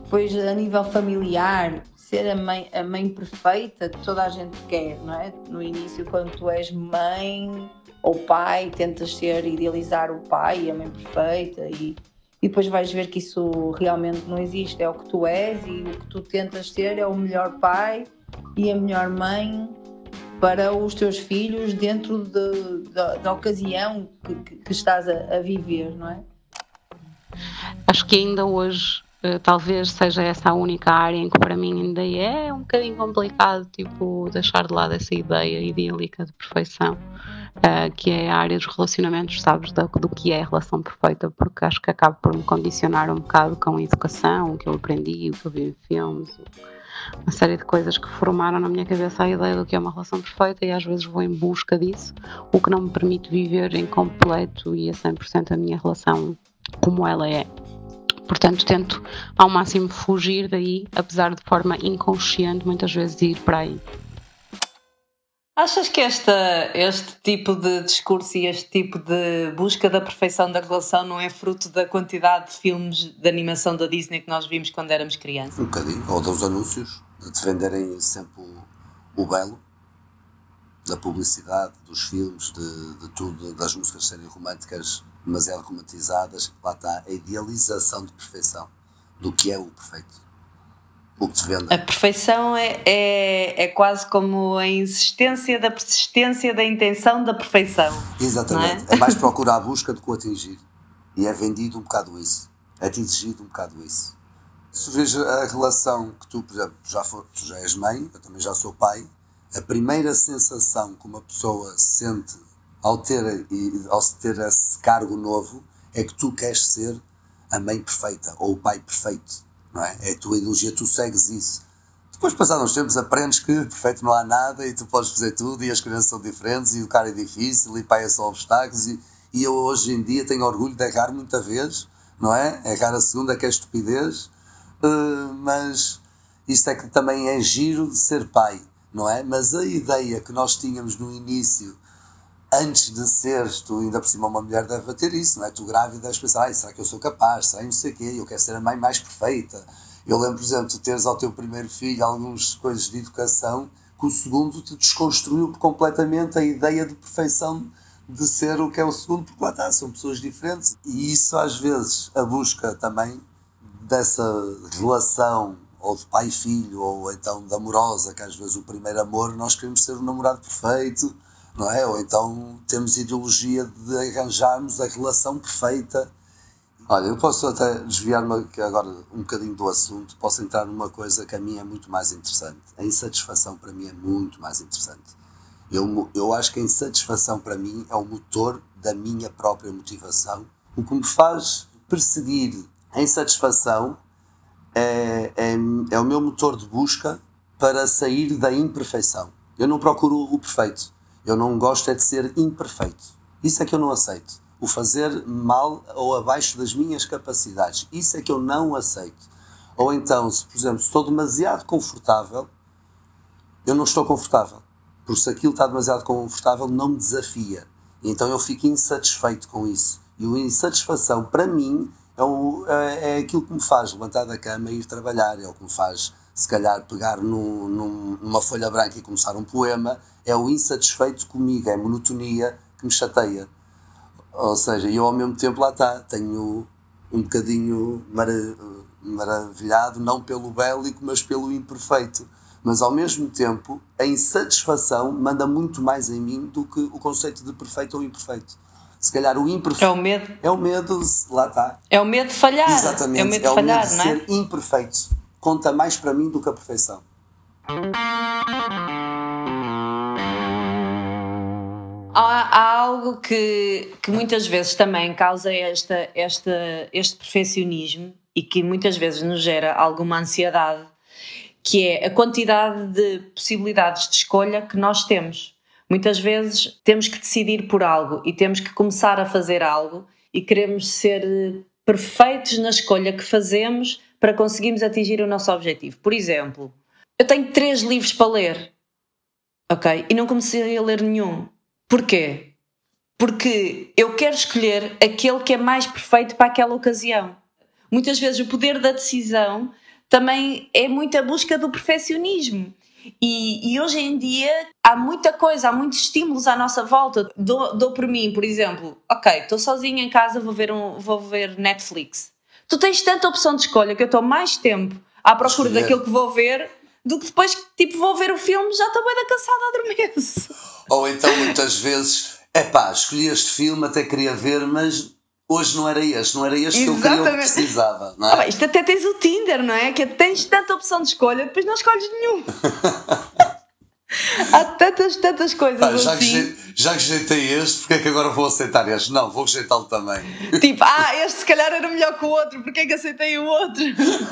Depois, a nível familiar, ser a mãe, a mãe perfeita, toda a gente quer, não é? No início, quando tu és mãe ou pai, tentas ser, idealizar o pai e a mãe perfeita e e depois vais ver que isso realmente não existe. É o que tu és e o que tu tentas ser é o melhor pai e a melhor mãe para os teus filhos dentro de, de, da ocasião que, que, estás a, a, viver, não é? Acho que ainda hoje uh, talvez seja essa a única área em que para mim ainda é um bocadinho complicado, tipo, deixar de lado essa ideia idílica de perfeição uh, que é a área dos relacionamentos, sabes, do, do, que é a relação perfeita, porque acho que acaba por me condicionar um bocado com a educação, o que eu aprendi, o que eu vi em filmes, uma série de coisas que formaram na minha cabeça a ideia do que é uma relação perfeita e às vezes vou em busca disso, o que não me permite viver em completo e a 100% a minha relação como ela é. Portanto, tento ao máximo fugir daí, apesar de forma inconsciente muitas vezes ir para aí. Achas que esta, este tipo de discurso e este tipo de busca da perfeição da relação não é fruto da quantidade de filmes de animação da Disney que nós vimos quando éramos crianças? Um bocadinho, ou dos anúncios, de te venderem sempre o, o belo, da publicidade, dos filmes, de, de tudo, das músicas serem românticas demasiado romantizadas, lá está a idealização de perfeição do que é o perfeito A perfeição é, é, é quase como a insistência da persistência da intenção da perfeição. Exatamente. É? é? mais procurar a busca do que o atingir. E é vendido um bocado isso. É exigido um bocado isso. Se veja a relação que tu, já, for, tu já és mãe, eu também já sou pai, a primeira sensação que uma pessoa sente ao ter, ao ter esse cargo novo é que tu queres ser a mãe perfeita ou o pai perfeito não é? É a tua ideologia, tu segues isso. Depois, passados uns tempos, aprendes que perfeito não há nada e tu podes fazer tudo e as crianças são diferentes e o cara é difícil e pai é só obstáculos e, e eu hoje em dia tenho orgulho de errar muita vez, não é? Errar a segunda que é estupidez, uh, mas isto é que também é giro de ser pai, não é? Mas a ideia que nós tínhamos no início antes de seres, tu ainda por cima uma mulher deve ter isso, não é? Tu grávida deves pensar, será que eu sou capaz? Será não sei o quê? Eu quero ser a mãe mais perfeita. Eu lembro, por exemplo, de teres ao teu primeiro filho algumas coisas de educação que o segundo te desconstruiu completamente a ideia de perfeição de ser o que é o segundo, porque lá está, são pessoas diferentes. E isso às vezes, a busca também dessa relação ou de pai e filho, ou então de amorosa, que às vezes o primeiro amor nós queremos ser o namorado perfeito, não é? Ou então temos ideologia de arranjarmos a relação perfeita. Olha, eu posso até desviar-me agora um bocadinho do assunto, posso entrar numa coisa que a mim é muito mais interessante. A insatisfação para mim é muito mais interessante. Eu, eu acho que a insatisfação para mim é o motor da minha própria motivação. O que me faz perseguir a insatisfação é, é, é o meu motor de busca para sair da imperfeição. Eu não procuro o perfeito. Eu não gosto é de ser imperfeito. Isso é que eu não aceito. O fazer mal ou abaixo das minhas capacidades. Isso é que eu não aceito. Ou então, se, por exemplo, estou demasiado confortável, eu não estou confortável. Porque se aquilo está demasiado confortável, não me desafia. Então eu fico insatisfeito com isso. E a insatisfação, para mim, é, o, é, é aquilo que me faz levantar da cama e ir trabalhar. É o que me faz se calhar pegar num, num, numa folha branca e começar um poema, é o insatisfeito comigo, é a monotonia que me chateia. Ou seja, eu ao mesmo tempo lá está, tenho um bocadinho maravilhado, não pelo bélico, mas pelo imperfeito. Mas ao mesmo tempo, a insatisfação manda muito mais em mim do que o conceito de perfeito ou imperfeito. Se calhar o imperfeito. É o medo. É o medo, lá está. É o medo de falhar. Exatamente. É o medo de é falhar, medo de é? ser imperfeito conta mais para mim do que a perfeição. Há, algo que, que muitas vezes também causa esta, esta, este perfeccionismo e que muitas vezes nos gera alguma ansiedade, que é a quantidade de possibilidades de escolha que nós temos. Muitas vezes temos que decidir por algo e temos que começar a fazer algo e queremos ser perfeitos na escolha que fazemos para conseguirmos atingir o nosso objetivo. Por exemplo, eu tenho três livros para ler, ok? E não comecei a ler nenhum. Porquê? Porque eu quero escolher aquele que é mais perfeito para aquela ocasião. Muitas vezes o poder da decisão também é muita busca do perfeccionismo. E, e, hoje em dia há muita coisa, há muitos estímulos à nossa volta. Dou, dou por mim, por exemplo, ok, estou sozinha em casa, vou ver, um, vou ver Netflix. Tu tens tanta opção de escolha que eu estou mais tempo à procura Escolher. daquilo que vou ver do que depois tipo, vou ver o filme já estou bem da cansada a dormir. Ou então muitas vezes, é pá, escolhi este filme, até queria ver, mas hoje não era este, não era este Exatamente. que eu queria que precisava. Não é? Ah, isto até tens o Tinder, não é? Que tens tanta opção de escolha, depois não escolhes nenhum. Há tantas, tantas coisas ah, já assim. Que, já que rejeitei este, porque é que agora vou aceitar este? Não, vou rejeitá-lo também. Tipo, ah, este se calhar era melhor que o outro, porque é que aceitei o outro?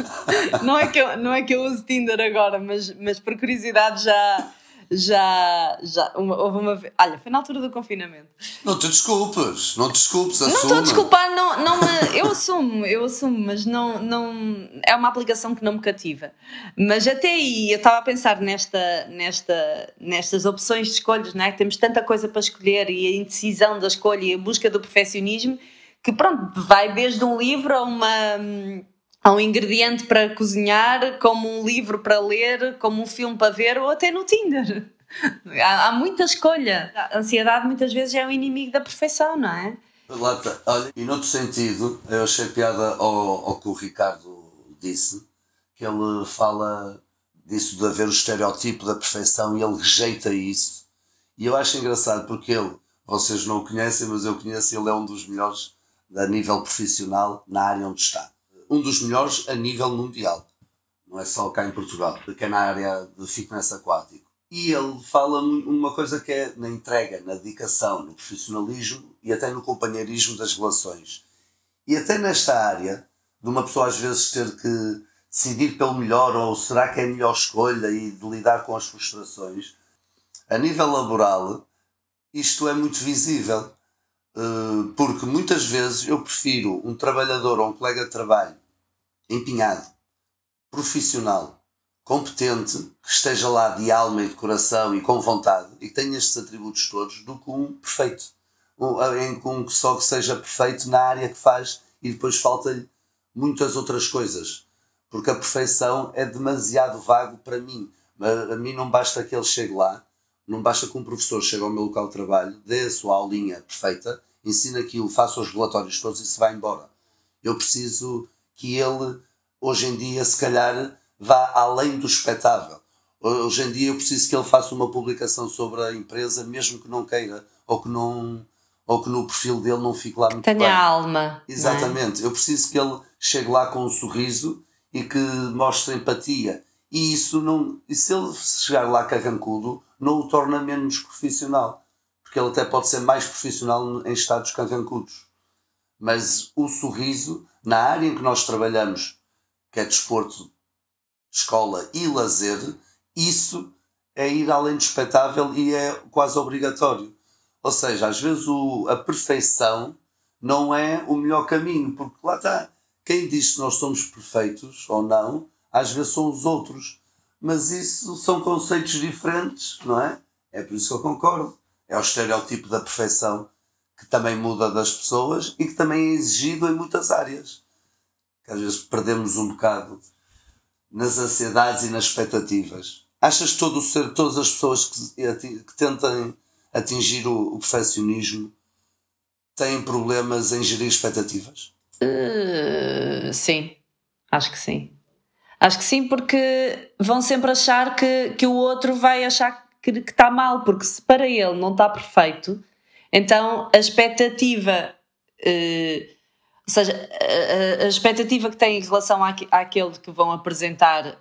não, é que eu, não é que eu uso Tinder agora, mas, mas por curiosidade já, já, já uma, houve uma vez. Olha, foi na altura do confinamento. Não te desculpes, não te desculpes, assume. Não estou a desculpar, não, não me, eu assumo, eu assumo, mas não, não é uma aplicação que não me cativa. Mas até aí eu estava a pensar nesta, nesta, nestas opções de escolhas, não é? Que temos tanta coisa para escolher e a indecisão da escolha e a busca do perfeccionismo que pronto, vai desde um livro a uma Há um ingrediente para cozinhar, como um livro para ler, como um filme para ver ou até no Tinder. Há, há muita escolha. A ansiedade muitas vezes é o inimigo da perfeição, não é? Lata, olha, e noutro sentido, eu achei piada ao, ao que o Ricardo disse, que ele fala disso de haver o estereotipo da perfeição e ele rejeita isso. E eu acho engraçado porque ele, vocês não o conhecem, mas eu conheço, ele é um dos melhores a nível profissional na área onde está um dos melhores a nível mundial. Não é só cá em Portugal, que é na área de fitness aquático. E ele fala uma coisa que é na entrega, na dedicação, no profissionalismo e até no companheirismo das relações. E até nesta área, de uma pessoa às vezes ter que decidir pelo melhor ou será que é a melhor escolha e de lidar com as frustrações, a nível laboral, isto é muito visível. Eh, porque muitas vezes eu prefiro um trabalhador ou um colega de trabalho empenhado, profissional, competente, que esteja lá de alma e de coração e com vontade e que tenha estes atributos todos, do que um perfeito. Um, um só que seja perfeito na área que faz e depois falta-lhe muitas outras coisas. Porque a perfeição é demasiado vago para mim. A mim não basta que ele chegue lá, não basta que um professor chegue ao meu local de trabalho, dê a sua aulinha perfeita ensina aquilo, faça os relatórios todos e se vai embora. Eu preciso que ele, hoje em dia, se calhar, vá além do espectável. Hoje em dia eu preciso que ele faça uma publicação sobre a empresa, mesmo que não queira, ou que não ou que no perfil dele não fique lá muito Tenha bem. alma. É? Exatamente. É? Eu preciso que ele chegue lá com um sorriso e que mostre empatia. E isso não. E se ele chegar lá carrancudo, não o torna menos profissional porque ele até pode ser mais profissional em estados carrancudos. Mas o sorriso, na área em que nós trabalhamos, que é desporto, escola e lazer, isso é ir além do espetável e é quase obrigatório. Ou seja, às vezes o, a perfeição não é o melhor caminho, porque lá está. Quem diz que nós somos perfeitos ou não, às vezes são os outros. Mas isso são conceitos diferentes, não é? É por isso que eu concordo é o estereótipo da perfeição que também muda das pessoas e que também é exigido em muitas áreas. Que às vezes perdemos um bocado nas ansiedades e nas expectativas. Achas que todo o ser, todas as pessoas que, que atingir o, o perfeccionismo têm problemas em gerir expectativas? Uh, sim, acho que sim. Acho que sim, porque vão sempre achar que, que o outro vai achar que, que está mal, porque se para ele não está perfeito, então a expectativa, eh, ou seja, a, expectativa que tem em relação àquele que vão apresentar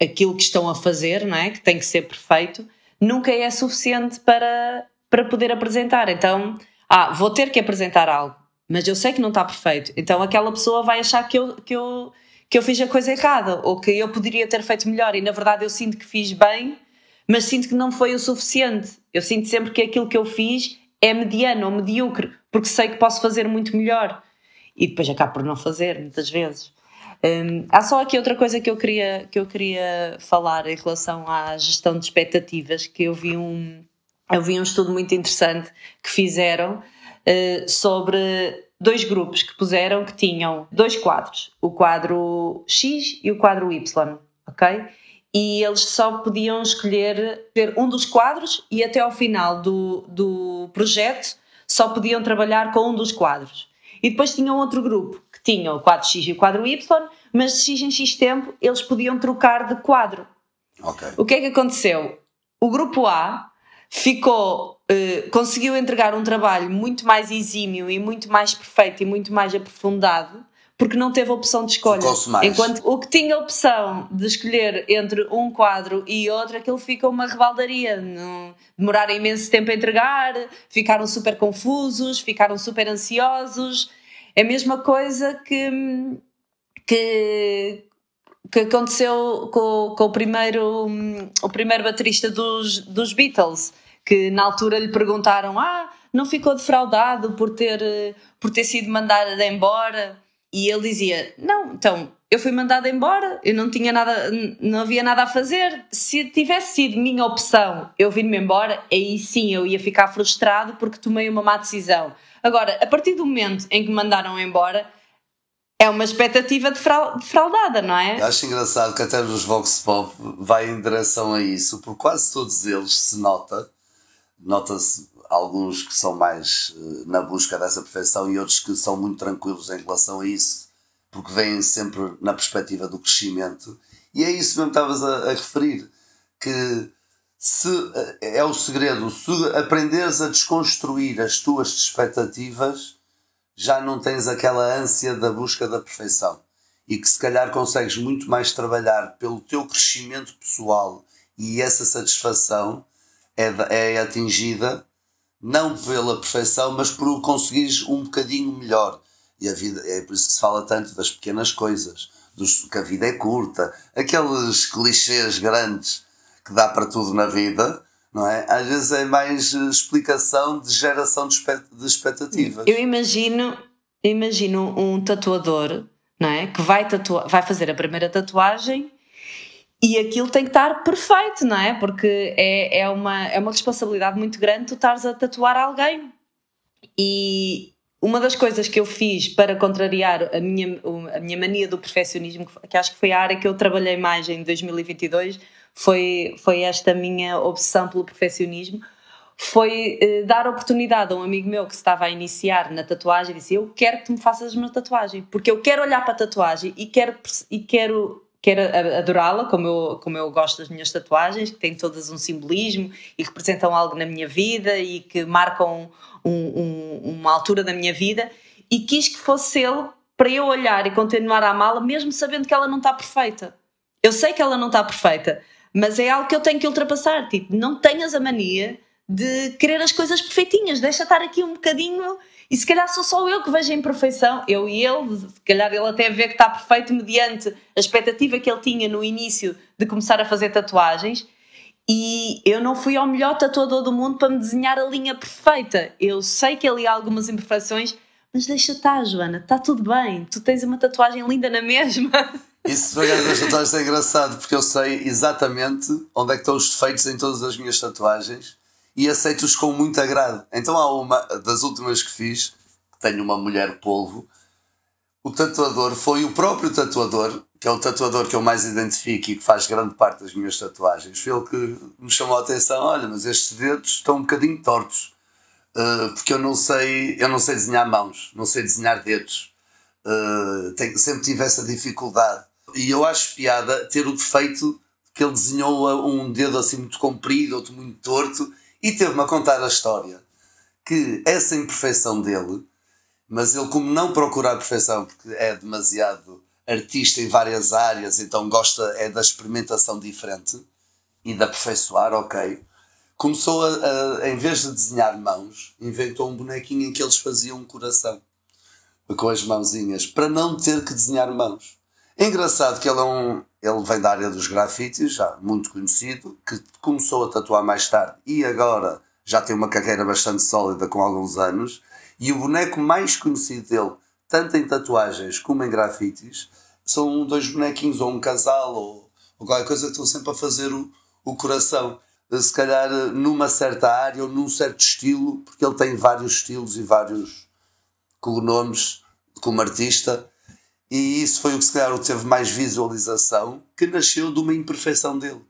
aquilo que estão a fazer, não é? que tem que ser perfeito, nunca é suficiente para, para poder apresentar. Então, ah, vou ter que apresentar algo, mas eu sei que não está perfeito. Então aquela pessoa vai achar que eu, que eu, que eu fiz a coisa errada ou que eu poderia ter feito melhor e na verdade eu sinto que fiz bem mas sinto que não foi o suficiente. Eu sinto sempre que aquilo que eu fiz é mediano ou medíocre, porque sei que posso fazer muito melhor. e depois acabo por não fazer, muitas vezes. Um, há só aqui outra coisa que eu, queria, que eu queria falar em relação à gestão de expectativas, que eu vi um, eu vi um estudo muito interessante que fizeram uh, sobre dois grupos que puseram que tinham dois quadros, o quadro X e o quadro Y, ok? E eles só podiam escolher ter um dos quadros e até ao final do, do projeto só podiam trabalhar com um dos quadros. E depois tinham outro grupo que tinha o quadro X e o quadro Y, mas de X em X tempo eles podiam trocar de quadro. Ok. O que é que aconteceu? O grupo A ficou, uh, conseguiu entregar um trabalho muito mais exímio e muito mais perfeito e muito mais aprofundado porque não teve opção de escolha. Enquanto o que tinha opção de escolher entre um quadro e outro, aquilo fica uma rebaldaria. Demoraram imenso tempo a entregar, ficaram super confusos, ficaram super ansiosos. É a mesma coisa que, que, que aconteceu com, com o, primeiro, o primeiro baterista dos, dos Beatles, que na altura lhe perguntaram: Ah, não ficou defraudado por ter, por ter sido mandado embora? E ele dizia: Não, então eu fui mandado embora, eu não tinha nada, não havia nada a fazer. Se tivesse sido minha opção eu vir-me embora, aí sim eu ia ficar frustrado porque tomei uma má decisão. Agora, a partir do momento em que me mandaram embora, é uma expectativa defraudada, não é? Acho engraçado que até nos Vox Pop vai em direção a isso, porque quase todos eles se nota, nota-se alguns que são mais uh, na busca dessa perfeição e outros que são muito tranquilos em relação a isso, porque vêm sempre na perspectiva do crescimento. E é isso mesmo que estavas a, a referir, que se é o segredo, se aprenderes a desconstruir as tuas expectativas, já não tens aquela ânsia da busca da perfeição e que se calhar consegues muito mais trabalhar pelo teu crescimento pessoal e essa satisfação é, é atingida não pela perfeição, mas por conseguires um bocadinho melhor. E a vida é por isso que se fala tanto das pequenas coisas, dos, que a vida é curta, aqueles clichês grandes que dá para tudo na vida, não é? Às vezes é mais explicação de geração de, expectativas. Eu imagino, imagino um tatuador, não é? Que vai, vai fazer a primeira tatuagem e aquilo tem que estar perfeito, não é? Porque é, é, uma, é uma responsabilidade muito grande tu estares a tatuar alguém. E uma das coisas que eu fiz para contrariar a minha, a minha mania do perfeccionismo, que acho que foi a área que eu trabalhei mais em 2022, foi, foi esta minha obsessão pelo perfeccionismo, foi eh, dar oportunidade a um amigo meu que estava a iniciar na tatuagem e disse: Eu quero que tu me faças uma tatuagem, porque eu quero olhar para a tatuagem e quero, e quero quero adorá-la, como eu, como eu gosto das minhas tatuagens, que têm todas um simbolismo e representam algo na minha vida e que marcam um, um, uma altura da minha vida, e quis que fosse ele para eu olhar e continuar a amá-la, mesmo sabendo que ela não está perfeita. Eu sei que ela não está perfeita, mas é algo que eu tenho que ultrapassar. Tipo, não tenhas a mania de querer as coisas perfeitinhas, deixa estar aqui um bocadinho e se calhar sou só eu que vejo a imperfeição, eu e ele, se calhar ele até vê que está perfeito mediante a expectativa que ele tinha no início de começar a fazer tatuagens. E eu não fui ao melhor tatuador do mundo para me desenhar a linha perfeita. Eu sei que ali há algumas imperfeições, mas deixa estar, Joana, está tudo bem. Tu tens uma tatuagem linda na mesma. Isso para das tatuagens é engraçado, porque eu sei exatamente onde é que estão os defeitos em todas as minhas tatuagens e aceito-os com muito agrado. Então há uma das últimas que fiz, que tenho uma mulher polvo, o tatuador foi o próprio tatuador, que é o tatuador que eu mais identifico e que faz grande parte das minhas tatuagens. Foi ele que me chamou a atenção, olha, mas estes dedos estão um bocadinho tortos. Uh, porque eu não sei eu não sei desenhar mãos, não sei desenhar dedos. Tenho, sempre tive essa dificuldade. E eu acho piada ter o defeito que ele desenhou um dedo assim muito comprido, outro muito torto, e teve-me a contar a história que essa imperfeição dele, mas ele, como não procura a perfeição, porque é demasiado artista em várias áreas, então gosta é da experimentação diferente e de aperfeiçoar, ok. Começou a, a, em vez de desenhar mãos, inventou um bonequinho em que eles faziam um coração com as mãozinhas, para não ter que desenhar mãos. É engraçado que ele, é um, ele vem da área dos grafites, já muito conhecido, que começou a tatuar mais tarde e agora já tem uma carreira bastante sólida com alguns anos. E o boneco mais conhecido dele, tanto em tatuagens como em grafites, são dois bonequinhos ou um casal ou, ou qualquer coisa que estão sempre a fazer o, o coração. Se calhar numa certa área ou num certo estilo, porque ele tem vários estilos e vários cognomes como artista, e isso foi o que se calhar teve mais visualização, que nasceu de uma imperfeição dele.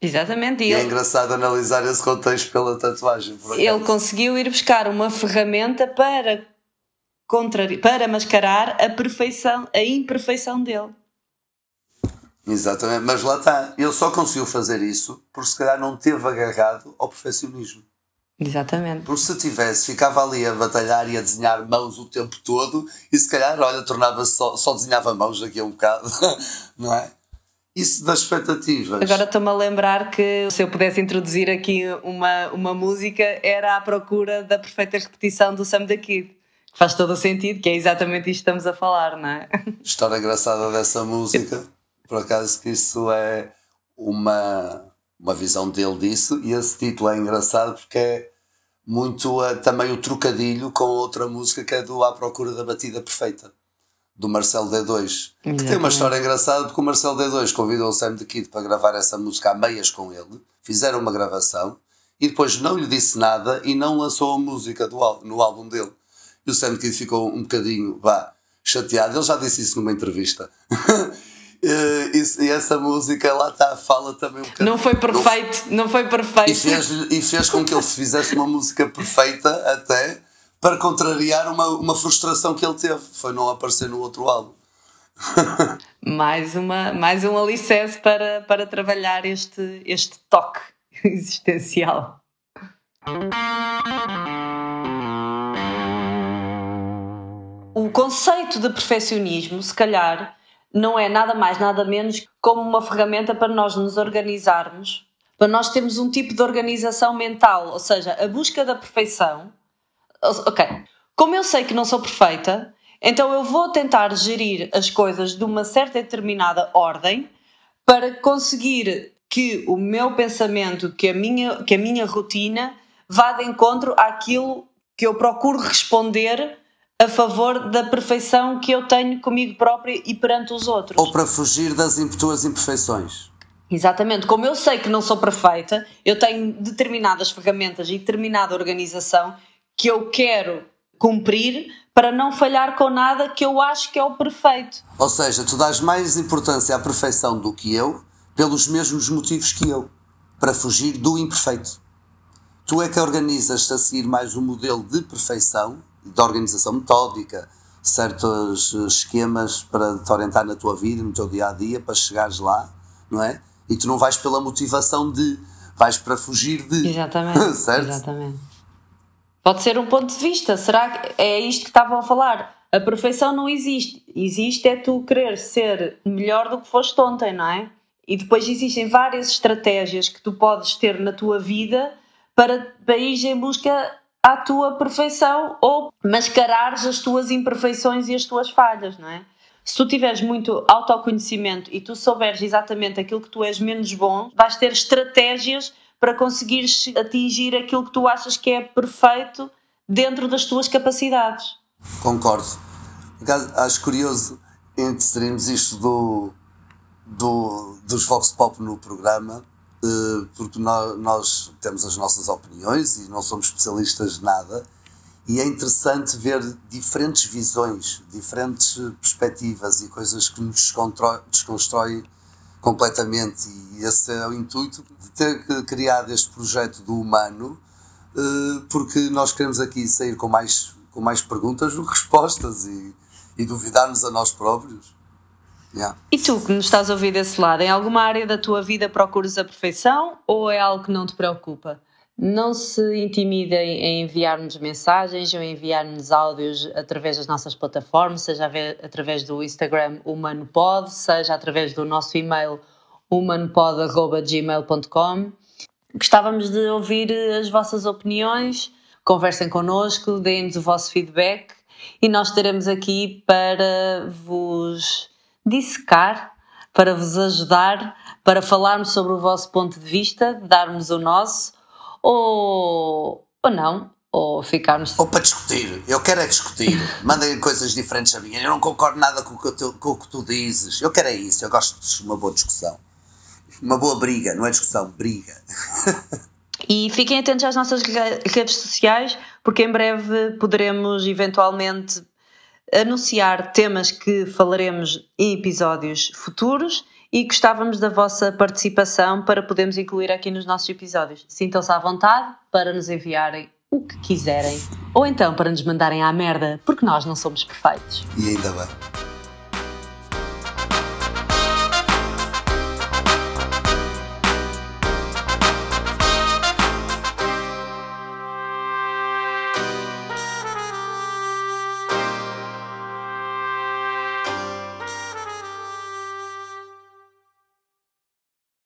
Exatamente. E, ele, é engraçado analisar esse contexto pela tatuagem. ele conseguiu ir buscar uma ferramenta para, contrari para mascarar a perfeição, a imperfeição dele. Exatamente, mas lá está. Ele só conseguiu fazer isso porque se calhar não teve agarrado ao perfeccionismo. Exatamente. Porque se tivesse, ficava ali a batalhar e a desenhar mãos o tempo todo e se calhar, olha, tornava-se só, só desenhava mãos daqui a um bocado, não é? Isso das expectativas. Agora estou-me a lembrar que se eu pudesse introduzir aqui uma, uma música era à procura da perfeita repetição do Sam the Kid. Que faz todo o sentido, que é exatamente isto que estamos a falar, não é? História engraçada dessa música, por acaso que isso é uma, uma visão dele disso, e esse título é engraçado porque é muito uh, também o trocadilho com outra música que é do À Procura da Batida Perfeita do Marcelo D2, que tem uma história engraçada porque o Marcelo D2 convidou o Sam the Kid para gravar essa música a meias com ele, fizeram uma gravação e depois não lhe disse nada e não lançou a música do, no álbum dele. E o Sam the Kid ficou um bocadinho, vá, chateado, ele já disse isso numa entrevista. e, e, essa música lá está, fala também um bocadinho. Não foi perfeito, não, não foi perfeito. E fez, e fez com que ele fizesse uma música perfeita até para contrariar uma, uma frustração que ele teve, foi não aparecer no outro álbum. mais, uma, mais um alicerce para, para trabalhar este, este toque existencial. O conceito de perfeccionismo, se calhar, não é nada mais, nada menos como uma ferramenta para nós nos organizarmos, para nós termos um tipo de organização mental, ou seja, a busca da perfeição Ok. Como eu sei que não sou perfeita, então eu vou tentar gerir as coisas de uma certa determinada ordem para conseguir que o meu pensamento, que a minha, que a minha rotina vá de encontro àquilo que eu procuro responder a favor da perfeição que eu tenho comigo própria e perante os outros. Ou para fugir das tuas imperfeições. Exatamente. Como eu sei que não sou perfeita, eu tenho determinadas ferramentas e determinada organização que eu quero cumprir para não falhar com nada que eu acho que é o perfeito. Ou seja, tu dás mais importância à perfeição do que eu, pelos mesmos motivos que eu, para fugir do imperfeito. Tu é que organizas-te a seguir mais um modelo de perfeição, de organização metódica, certos esquemas para te orientar na tua vida, no teu dia a dia, para chegares lá, não é? E tu não vais pela motivação de, vais para fugir de. Exatamente. certo? Exatamente. Pode ser um ponto de vista. Será que é isto que estavam a falar? A perfeição não existe. Existe é tu querer ser melhor do que foste ontem, não é? E depois existem várias estratégias que tu podes ter na tua vida para, ir em busca à tua perfeição ou mascarares as tuas imperfeições e as tuas falhas, não é? Se tu tiveres muito autoconhecimento e tu souberes exatamente aquilo que tu és menos bom, vais ter estratégias para conseguires atingir aquilo que tu achas que é perfeito dentro das tuas capacidades. Concordo. Acho curioso inserirmos isto do, do, dos Vox Pop no programa, porque nós, nós temos as nossas opiniões e não somos especialistas de nada, e é interessante ver diferentes visões, diferentes perspectivas e coisas que nos desconstrói completamente. E esse é o intuito de ter criado este projeto do humano, eh, porque nós queremos aqui sair com mais, com mais perguntas do que respostas e, e duvidar-nos a nós próprios. Yeah. E tu que nos estás a ouvir desse lado, em alguma área da tua vida procuras a perfeição ou é algo que não te preocupa? Não se intimidem em enviar-nos mensagens ou enviar-nos áudios através das nossas plataformas, seja através do Instagram humanopod, seja através do nosso e-mail humanopod.gmail.com. Gostávamos de ouvir as vossas opiniões, conversem connosco, deem-nos o vosso feedback e nós estaremos aqui para vos dissecar, para vos ajudar, para falarmos sobre o vosso ponto de vista, darmos o nosso ou, ou não, ou ficarmos. Ou para discutir. Eu quero é discutir. Mandem coisas diferentes a mim. Eu não concordo nada com o, que tu, com o que tu dizes. Eu quero é isso. Eu gosto de uma boa discussão. Uma boa briga, não é discussão, briga. E fiquem atentos às nossas redes sociais, porque em breve poderemos eventualmente anunciar temas que falaremos em episódios futuros e gostávamos da vossa participação para podermos incluir aqui nos nossos episódios. Sintam-se à vontade para nos enviarem o que quiserem ou então para nos mandarem à merda, porque nós não somos perfeitos. E ainda bem.